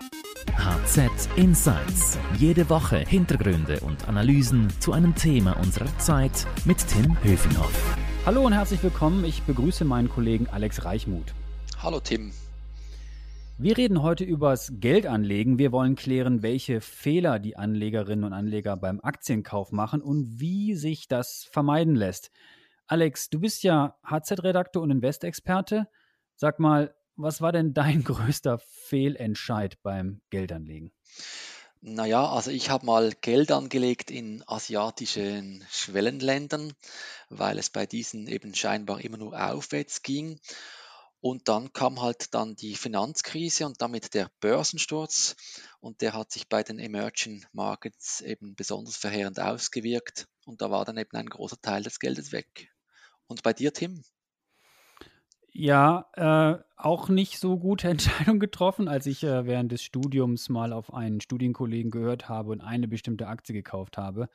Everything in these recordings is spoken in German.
HZ Insights. Jede Woche Hintergründe und Analysen zu einem Thema unserer Zeit mit Tim Höfinghoff. Hallo und herzlich willkommen. Ich begrüße meinen Kollegen Alex Reichmuth. Hallo Tim. Wir reden heute übers Geldanlegen. Wir wollen klären, welche Fehler die Anlegerinnen und Anleger beim Aktienkauf machen und wie sich das vermeiden lässt. Alex, du bist ja HZ-Redakteur und Investexperte. Sag mal, was war denn dein größter Fehlentscheid beim Geldanlegen? Naja, also ich habe mal Geld angelegt in asiatischen Schwellenländern, weil es bei diesen eben scheinbar immer nur aufwärts ging. Und dann kam halt dann die Finanzkrise und damit der Börsensturz und der hat sich bei den Emerging Markets eben besonders verheerend ausgewirkt und da war dann eben ein großer Teil des Geldes weg. Und bei dir, Tim? Ja, äh, auch nicht so gute Entscheidung getroffen, als ich äh, während des Studiums mal auf einen Studienkollegen gehört habe und eine bestimmte Aktie gekauft habe.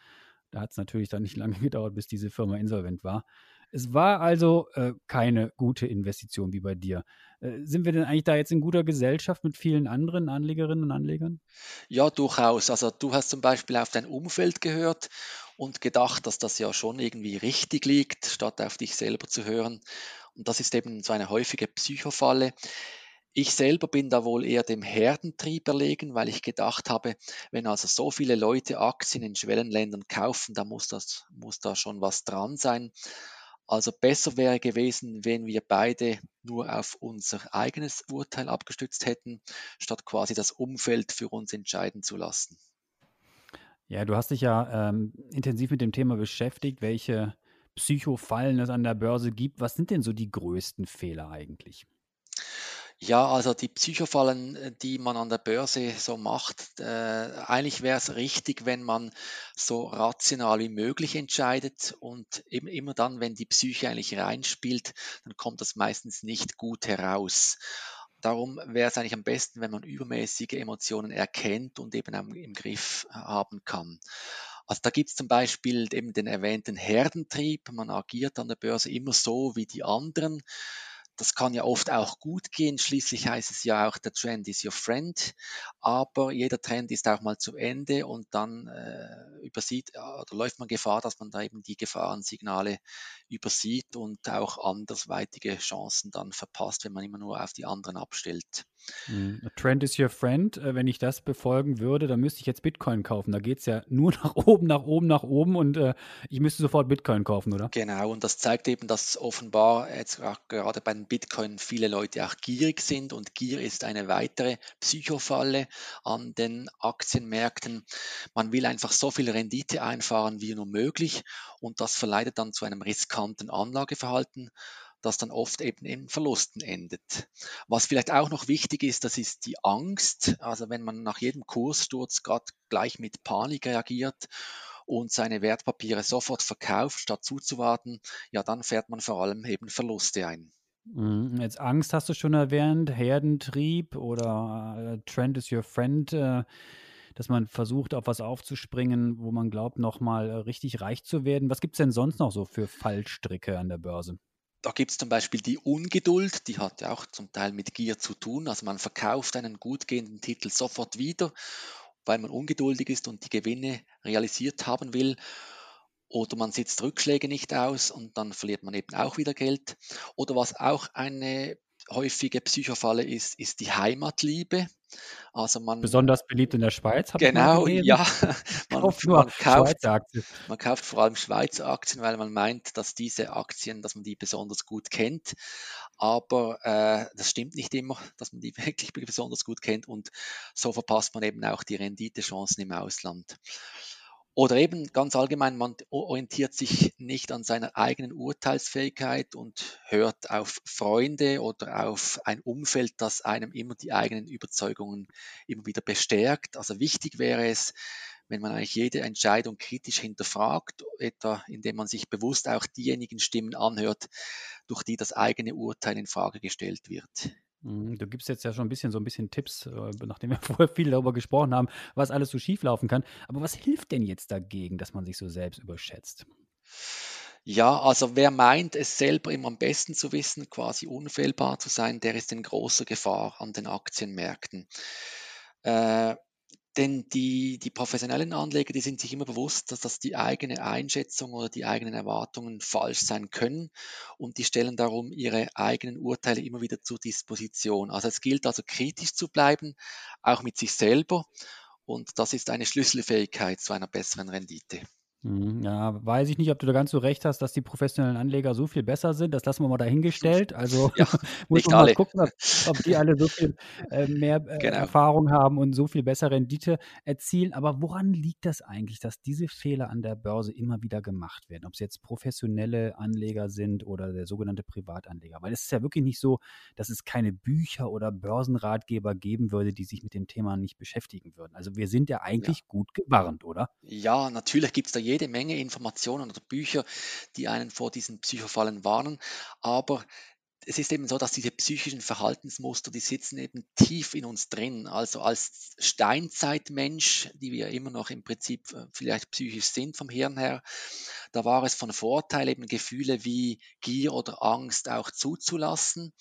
Da hat es natürlich dann nicht lange gedauert, bis diese Firma insolvent war. Es war also äh, keine gute Investition wie bei dir. Äh, sind wir denn eigentlich da jetzt in guter Gesellschaft mit vielen anderen Anlegerinnen und Anlegern? Ja, durchaus. Also du hast zum Beispiel auf dein Umfeld gehört und gedacht, dass das ja schon irgendwie richtig liegt, statt auf dich selber zu hören. Und das ist eben so eine häufige Psychofalle. Ich selber bin da wohl eher dem Herdentrieb erlegen, weil ich gedacht habe, wenn also so viele Leute Aktien in Schwellenländern kaufen, da muss, das, muss da schon was dran sein. Also besser wäre gewesen, wenn wir beide nur auf unser eigenes Urteil abgestützt hätten, statt quasi das Umfeld für uns entscheiden zu lassen. Ja, du hast dich ja ähm, intensiv mit dem Thema beschäftigt, welche Psychofallen es an der Börse gibt. Was sind denn so die größten Fehler eigentlich? Ja, also die Psychofallen, äh, die man an der Börse so macht, äh, eigentlich wäre es richtig, wenn man so rational wie möglich entscheidet und eben immer dann, wenn die Psyche eigentlich reinspielt, dann kommt das meistens nicht gut heraus. Darum wäre es eigentlich am besten, wenn man übermäßige Emotionen erkennt und eben im Griff haben kann. Also da gibt es zum Beispiel eben den erwähnten Herdentrieb. Man agiert an der Börse immer so wie die anderen. Das kann ja oft auch gut gehen. Schließlich heißt es ja auch, der Trend is your friend. Aber jeder Trend ist auch mal zu Ende und dann äh, übersieht oder läuft man Gefahr, dass man da eben die Gefahrensignale übersieht und auch andersweitige Chancen dann verpasst, wenn man immer nur auf die anderen abstellt. Mhm. Trend is your friend. Äh, wenn ich das befolgen würde, dann müsste ich jetzt Bitcoin kaufen. Da geht es ja nur nach oben, nach oben, nach oben und äh, ich müsste sofort Bitcoin kaufen, oder? Genau, und das zeigt eben, dass offenbar jetzt gerade bei den Bitcoin viele Leute auch gierig sind und Gier ist eine weitere Psychofalle an den Aktienmärkten. Man will einfach so viel Rendite einfahren wie nur möglich und das verleitet dann zu einem riskanten Anlageverhalten das dann oft eben in Verlusten endet. Was vielleicht auch noch wichtig ist, das ist die Angst. Also wenn man nach jedem Kurssturz gerade gleich mit Panik reagiert und seine Wertpapiere sofort verkauft, statt zuzuwarten, ja, dann fährt man vor allem eben Verluste ein. Mhm, jetzt Angst hast du schon erwähnt, Herdentrieb oder äh, Trend is your friend, äh, dass man versucht, auf was aufzuspringen, wo man glaubt, nochmal äh, richtig reich zu werden. Was gibt es denn sonst noch so für Fallstricke an der Börse? Da gibt es zum Beispiel die Ungeduld, die hat ja auch zum Teil mit Gier zu tun. Also man verkauft einen gut gehenden Titel sofort wieder, weil man ungeduldig ist und die Gewinne realisiert haben will. Oder man sitzt Rückschläge nicht aus und dann verliert man eben auch wieder Geld. Oder was auch eine häufige Psychofalle ist, ist die Heimatliebe. Also man, Besonders beliebt in der Schweiz. Genau, ja. Man, kauft man, kauft, man kauft vor allem Schweizer Aktien, weil man meint, dass diese Aktien, dass man die besonders gut kennt. Aber äh, das stimmt nicht immer, dass man die wirklich besonders gut kennt und so verpasst man eben auch die Renditechancen im Ausland. Oder eben ganz allgemein, man orientiert sich nicht an seiner eigenen Urteilsfähigkeit und hört auf Freunde oder auf ein Umfeld, das einem immer die eigenen Überzeugungen immer wieder bestärkt. Also wichtig wäre es, wenn man eigentlich jede Entscheidung kritisch hinterfragt, etwa indem man sich bewusst auch diejenigen Stimmen anhört, durch die das eigene Urteil in Frage gestellt wird. Mhm, du gibst jetzt ja schon ein bisschen so ein bisschen Tipps, äh, nachdem wir vorher viel darüber gesprochen haben, was alles so schieflaufen kann. Aber was hilft denn jetzt dagegen, dass man sich so selbst überschätzt? Ja, also wer meint, es selber immer am besten zu wissen, quasi unfehlbar zu sein, der ist in großer Gefahr an den Aktienmärkten. Äh, denn die, die professionellen Anleger, die sind sich immer bewusst, dass das die eigene Einschätzung oder die eigenen Erwartungen falsch sein können und die stellen darum ihre eigenen Urteile immer wieder zur Disposition. Also es gilt also kritisch zu bleiben, auch mit sich selber und das ist eine Schlüsselfähigkeit zu einer besseren Rendite. Mhm, ja, weiß ich nicht, ob du da ganz so recht hast, dass die professionellen Anleger so viel besser sind. Das lassen wir mal dahingestellt. Also ja, muss man mal gucken, ob, ob, die alle so viel äh, mehr äh, genau. Erfahrung haben und so viel bessere Rendite erzielen. Aber woran liegt das eigentlich, dass diese Fehler an der Börse immer wieder gemacht werden? Ob es jetzt professionelle Anleger sind oder der sogenannte Privatanleger. Weil es ist ja wirklich nicht so, dass es keine Bücher oder Börsenratgeber geben würde, die sich mit dem Thema nicht beschäftigen würden. Also wir sind ja eigentlich ja. gut gewarnt, oder? Ja, natürlich gibt es da jede Menge Informationen oder Bücher, die einen vor diesen Psychofallen warnen. Aber es ist eben so, dass diese psychischen Verhaltensmuster, die sitzen eben tief in uns drin. Also als Steinzeitmensch, die wir immer noch im Prinzip äh, vielleicht psychisch sind vom Hirn her, da war es von Vorteil, eben Gefühle wie Gier oder Angst auch zuzulassen.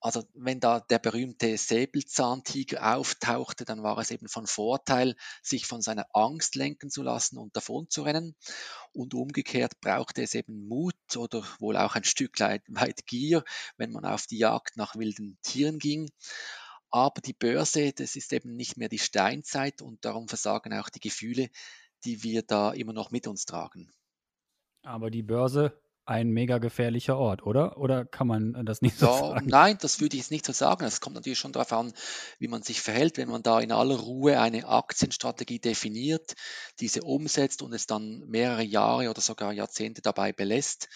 Also wenn da der berühmte Säbelzahntiger auftauchte, dann war es eben von Vorteil, sich von seiner Angst lenken zu lassen und davon zu rennen. Und umgekehrt brauchte es eben Mut oder wohl auch ein Stück weit Gier, wenn man auf die Jagd nach wilden Tieren ging. Aber die Börse, das ist eben nicht mehr die Steinzeit und darum versagen auch die Gefühle, die wir da immer noch mit uns tragen. Aber die Börse ein mega gefährlicher Ort, oder? Oder kann man das nicht so ja, sagen? Nein, das würde ich jetzt nicht so sagen. Es kommt natürlich schon darauf an, wie man sich verhält. Wenn man da in aller Ruhe eine Aktienstrategie definiert, diese umsetzt und es dann mehrere Jahre oder sogar Jahrzehnte dabei belässt,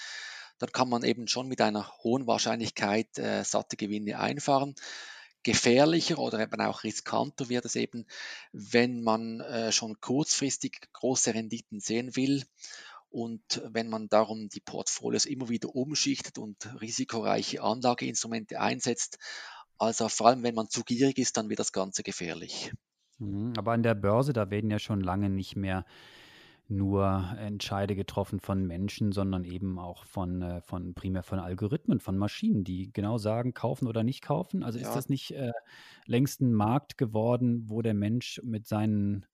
dann kann man eben schon mit einer hohen Wahrscheinlichkeit äh, satte Gewinne einfahren. Gefährlicher oder eben auch riskanter wird es eben, wenn man äh, schon kurzfristig große Renditen sehen will und wenn man darum die Portfolios immer wieder umschichtet und risikoreiche Anlageinstrumente einsetzt, also vor allem wenn man zu gierig ist, dann wird das Ganze gefährlich. Mhm, aber an der Börse, da werden ja schon lange nicht mehr nur Entscheide getroffen von Menschen, sondern eben auch von, äh, von primär von Algorithmen, von Maschinen, die genau sagen, kaufen oder nicht kaufen. Also ist das nicht äh, längst ein Markt geworden, wo der Mensch mit seinen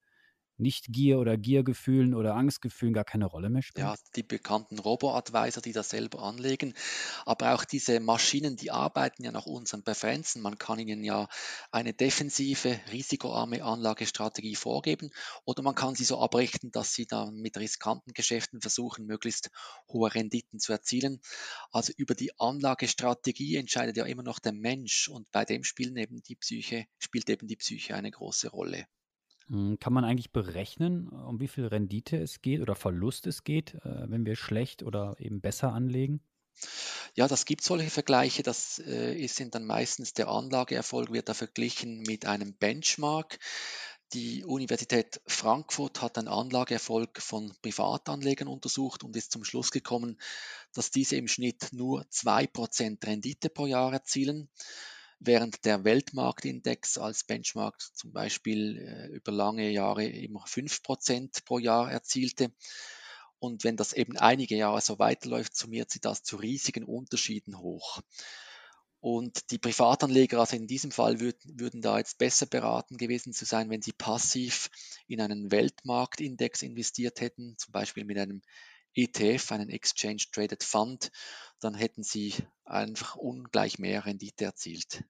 nicht-Gier- oder Giergefühlen oder Angstgefühlen gar keine Rolle mehr spielen? Ja, die bekannten Robo-Advisor, die das selber anlegen. Aber auch diese Maschinen, die arbeiten ja nach unseren Präferenzen. Man kann ihnen ja eine defensive, risikoarme Anlagestrategie vorgeben oder man kann sie so abrichten, dass sie dann mit riskanten Geschäften versuchen, möglichst hohe Renditen zu erzielen. Also über die Anlagestrategie entscheidet ja immer noch der Mensch und bei dem spielen eben die Psyche, spielt eben die Psyche eine große Rolle. Hm, kann man eigentlich berechnen, um wie viel Rendite es geht oder Verlust es geht, äh, wenn wir schlecht oder eben besser anlegen? Ja, das gibt solche Vergleiche. Das äh, sind dann meistens der Anlageerfolg wird da verglichen mit einem Benchmark. Die Universität Frankfurt hat einen Anlageerfolg von Privatanlegern untersucht und ist zum Schluss gekommen, dass diese im Schnitt nur 2% Rendite pro Jahr erzielen während der Weltmarktindex als Benchmark zum Beispiel äh, über lange Jahre immer 5% pro Jahr erzielte. Und wenn das eben einige Jahre so weiterläuft, summiert sie das zu riesigen Unterschieden hoch. Und die Privatanleger, also in diesem Fall, würden, würden da jetzt besser beraten gewesen zu sein, wenn sie passiv in einen Weltmarktindex investiert hätten, zum Beispiel mit einem ETF, einen Exchange Traded Fund, dann hätten sie einfach ungleich mehr Rendite erzielt.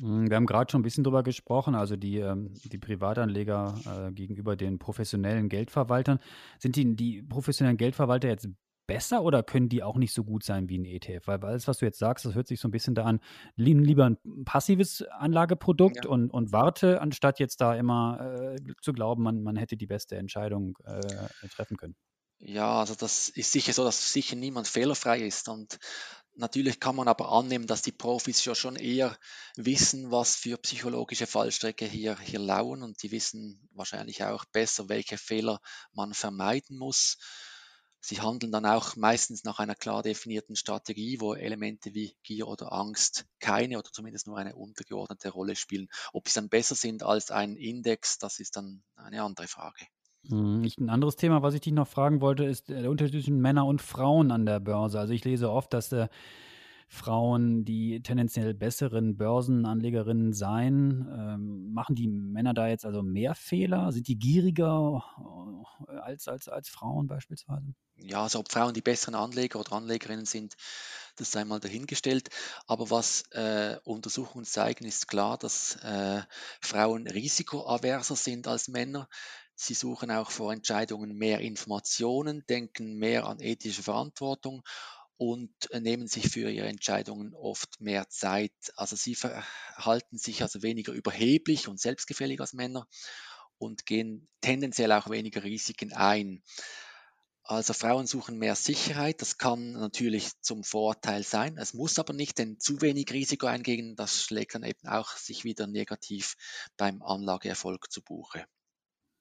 Hm, wir haben gerade schon ein bisschen drüber gesprochen, also die, ähm, die Privatanleger äh, gegenüber den professionellen Geldverwaltern. Sind die, die professionellen Geldverwalter jetzt besser oder können die auch nicht so gut sein wie ein ETF? Weil alles, was du jetzt sagst, das hört sich so ein bisschen da an, lieber ein passives Anlageprodukt ja. und, und warte, anstatt jetzt da immer äh, zu glauben, man, man hätte die beste Entscheidung äh, treffen können. Ja, also das ist sicher so, dass sicher niemand fehlerfrei ist. Und natürlich kann man aber annehmen, dass die Profis ja schon eher wissen, was für psychologische Fallstrecke hier, hier lauern. Und die wissen wahrscheinlich auch besser, welche Fehler man vermeiden muss. Sie handeln dann auch meistens nach einer klar definierten Strategie, wo Elemente wie Gier oder Angst keine oder zumindest nur eine untergeordnete Rolle spielen. Ob sie dann besser sind als ein Index, das ist dann eine andere Frage. Mhm, ich, ein anderes Thema, was ich dich noch fragen wollte, ist der Unterschied zwischen Männern und Frauen an der Börse. Also ich lese oft, dass äh, Frauen die tendenziell besseren Börsenanlegerinnen seien? Ähm, machen die Männer da jetzt also mehr Fehler? Sind die gieriger äh, als, als, als Frauen beispielsweise? Ja, also ob Frauen die besseren Anleger oder Anlegerinnen sind, das sei mal dahingestellt. Aber was äh, Untersuchungen zeigen, ist klar, dass äh, Frauen risikoaverser sind als Männer. Sie suchen auch vor Entscheidungen mehr Informationen, denken mehr an ethische Verantwortung und äh, nehmen sich für ihre Entscheidungen oft mehr Zeit. Also sie verhalten sich also weniger überheblich und selbstgefällig als Männer und gehen tendenziell auch weniger Risiken ein. Also Frauen suchen mehr Sicherheit. Das kann natürlich zum Vorteil sein. Es muss aber nicht, denn zu wenig Risiko eingehen, das schlägt dann eben auch sich wieder negativ beim Anlageerfolg zu Buche.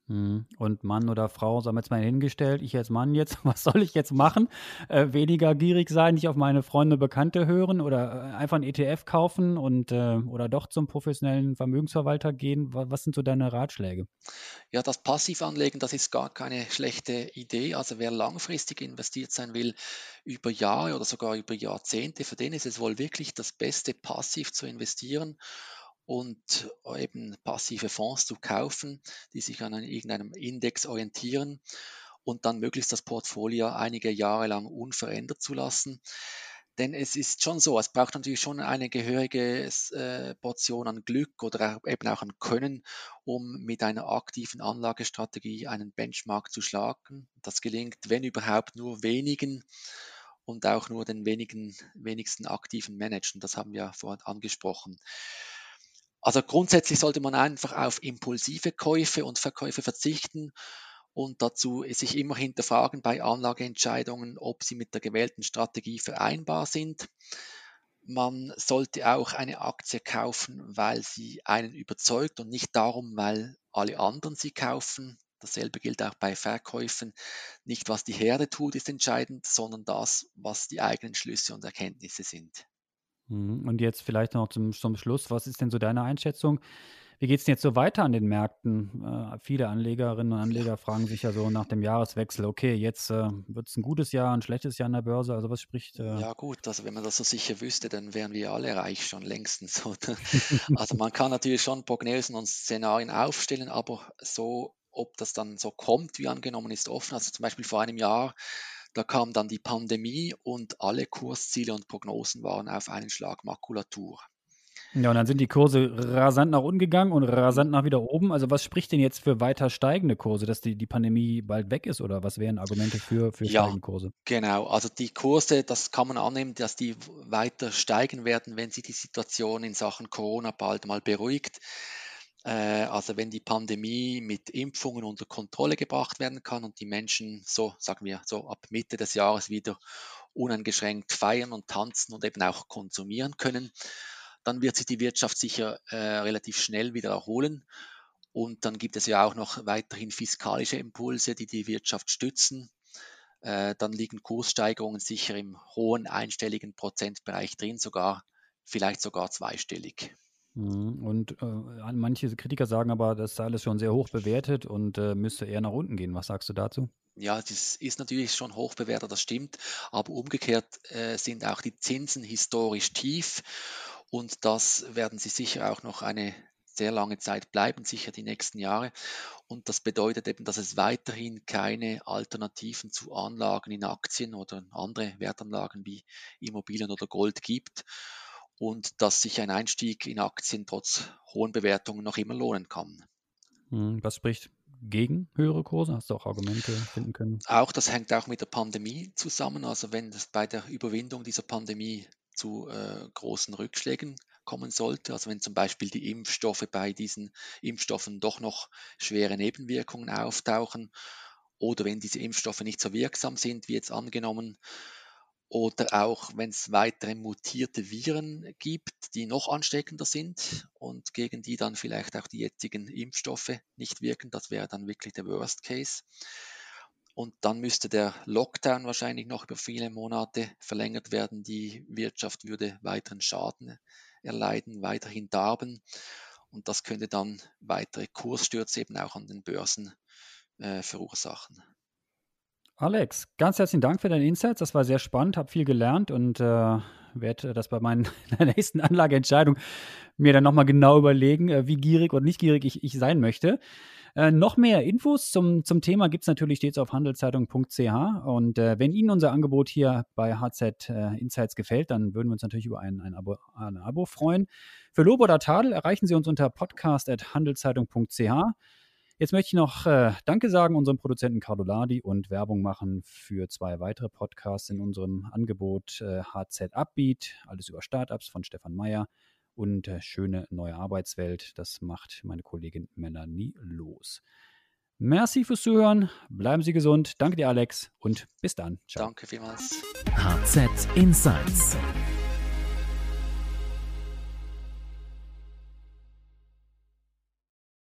Mhm. Und Mann oder Frau, sagen wir jetzt mal hingestellt, ich als Mann jetzt, was soll ich jetzt machen? Äh, weniger gierig sein, nicht auf meine Freunde, Bekannte hören oder äh, einfach einen ETF kaufen und äh, oder doch zum professionellen Vermögensverwalter gehen. Was, was sind so deine Ratschläge? Ja, das Passivanlegen, das ist gar keine schlechte Idee. Also wer langfristig investiert sein will, über Jahre oder sogar über Jahrzehnte, für den ist es wohl wirklich das Beste, passiv zu investieren und eben passive Fonds zu kaufen, die sich an irgendeinem Index orientieren und dann möglichst das Portfolio einige Jahre lang unverändert zu lassen. Denn es ist schon so, es braucht natürlich schon eine gehörige äh, Portion an Glück oder eben auch an Können, um mit einer aktiven Anlagestrategie einen Benchmark zu schlagen. Das gelingt, wenn überhaupt, nur wenigen und auch nur den wenigen, wenigsten aktiven Managern. Das haben wir vorhin angesprochen. Also grundsätzlich sollte man einfach auf impulsive Käufe und Verkäufe verzichten und dazu sich immer hinterfragen bei Anlageentscheidungen, ob sie mit der gewählten Strategie vereinbar sind. Man sollte auch eine Aktie kaufen, weil sie einen überzeugt und nicht darum, weil alle anderen sie kaufen. Dasselbe gilt auch bei Verkäufen. Nicht was die Herde tut, ist entscheidend, sondern das, was die eigenen Schlüsse und Erkenntnisse sind. Mhm. Und jetzt vielleicht noch zum, zum Schluss, was ist denn so deine Einschätzung? Wie geht es denn jetzt so weiter an den Märkten? Äh, viele Anlegerinnen und Anleger fragen sich ja so nach dem Jahreswechsel, okay, jetzt äh, wird es ein gutes Jahr, ein schlechtes Jahr an der Börse. Also was spricht? Äh ja gut, also wenn man das so sicher wüsste, dann wären wir alle reich schon längstens. Oder? also man kann natürlich schon Prognosen und Szenarien aufstellen, aber so, ob das dann so kommt, wie angenommen ist, offen. Also zum Beispiel vor einem Jahr da kam dann die Pandemie und alle Kursziele und Prognosen waren auf einen Schlag Makulatur. Ja, und dann sind die Kurse rasant nach unten gegangen und rasant nach wieder oben. Also was spricht denn jetzt für weiter steigende Kurse, dass die, die Pandemie bald weg ist oder was wären Argumente für, für ja, steigende Kurse? Genau, also die Kurse, das kann man annehmen, dass die weiter steigen werden, wenn sich die Situation in Sachen Corona bald mal beruhigt. Äh, also wenn die Pandemie mit Impfungen unter Kontrolle gebracht werden kann und die Menschen so, sagen wir, so ab Mitte des Jahres wieder uneingeschränkt feiern und tanzen und eben auch konsumieren können, dann wird sich die Wirtschaft sicher äh, relativ schnell wieder erholen. Und dann gibt es ja auch noch weiterhin fiskalische Impulse, die die Wirtschaft stützen. Äh, dann liegen Kurssteigerungen sicher im hohen einstelligen Prozentbereich drin, sogar vielleicht sogar zweistellig. Mhm, und äh, manche Kritiker sagen aber, das sei alles schon sehr hoch bewertet und äh, müsste eher nach unten gehen. Was sagst du dazu? Ja, das ist natürlich schon hoch bewertet, das stimmt. Aber umgekehrt äh, sind auch die Zinsen historisch tief und das werden sie sicher auch noch eine sehr lange Zeit bleiben, sicher die nächsten Jahre. Und das bedeutet eben, dass es weiterhin keine Alternativen zu Anlagen in Aktien oder andere Wertanlagen wie Immobilien oder Gold gibt und dass sich ein Einstieg in Aktien trotz hohen Bewertungen noch immer lohnen kann. Hm, was spricht gegen höhere Kurse? Hast du auch Argumente finden können? Auch das hängt auch mit der Pandemie zusammen. Also wenn es bei der Überwindung dieser Pandemie zu äh, großen Rückschlägen kommen sollte, also wenn zum Beispiel die Impfstoffe bei diesen Impfstoffen doch noch schwere Nebenwirkungen auftauchen oder wenn diese Impfstoffe nicht so wirksam sind, wie jetzt angenommen, oder auch, wenn es weitere mutierte Viren gibt, die noch ansteckender sind und gegen die dann vielleicht auch die jetzigen Impfstoffe nicht wirken. Das wäre dann wirklich der Worst Case. Und dann müsste der Lockdown wahrscheinlich noch über viele Monate verlängert werden. Die Wirtschaft würde weiteren Schaden erleiden, weiterhin darben. Und das könnte dann weitere Kursstürze eben auch an den Börsen äh, verursachen. Alex, ganz herzlichen Dank für deine Insights. Das war sehr spannend, habe viel gelernt und äh, werde das bei meiner nächsten Anlageentscheidung mir dann nochmal genau überlegen, äh, wie gierig oder nicht gierig ich, ich sein möchte. Äh, noch mehr Infos zum, zum Thema gibt es natürlich stets auf handelszeitung.ch. Und äh, wenn Ihnen unser Angebot hier bei HZ äh, Insights gefällt, dann würden wir uns natürlich über ein, ein, Abo, ein Abo freuen. Für Lob oder Tadel erreichen Sie uns unter podcast.handelszeitung.ch. Jetzt möchte ich noch äh, Danke sagen unserem Produzenten Cardoladi und Werbung machen für zwei weitere Podcasts in unserem Angebot äh, HZ Upbeat, alles über Startups von Stefan Meyer und äh, schöne neue Arbeitswelt. Das macht meine Kollegin Melanie los. Merci fürs Zuhören, bleiben Sie gesund. Danke dir, Alex, und bis dann. Ciao. Danke vielmals. HZ Insights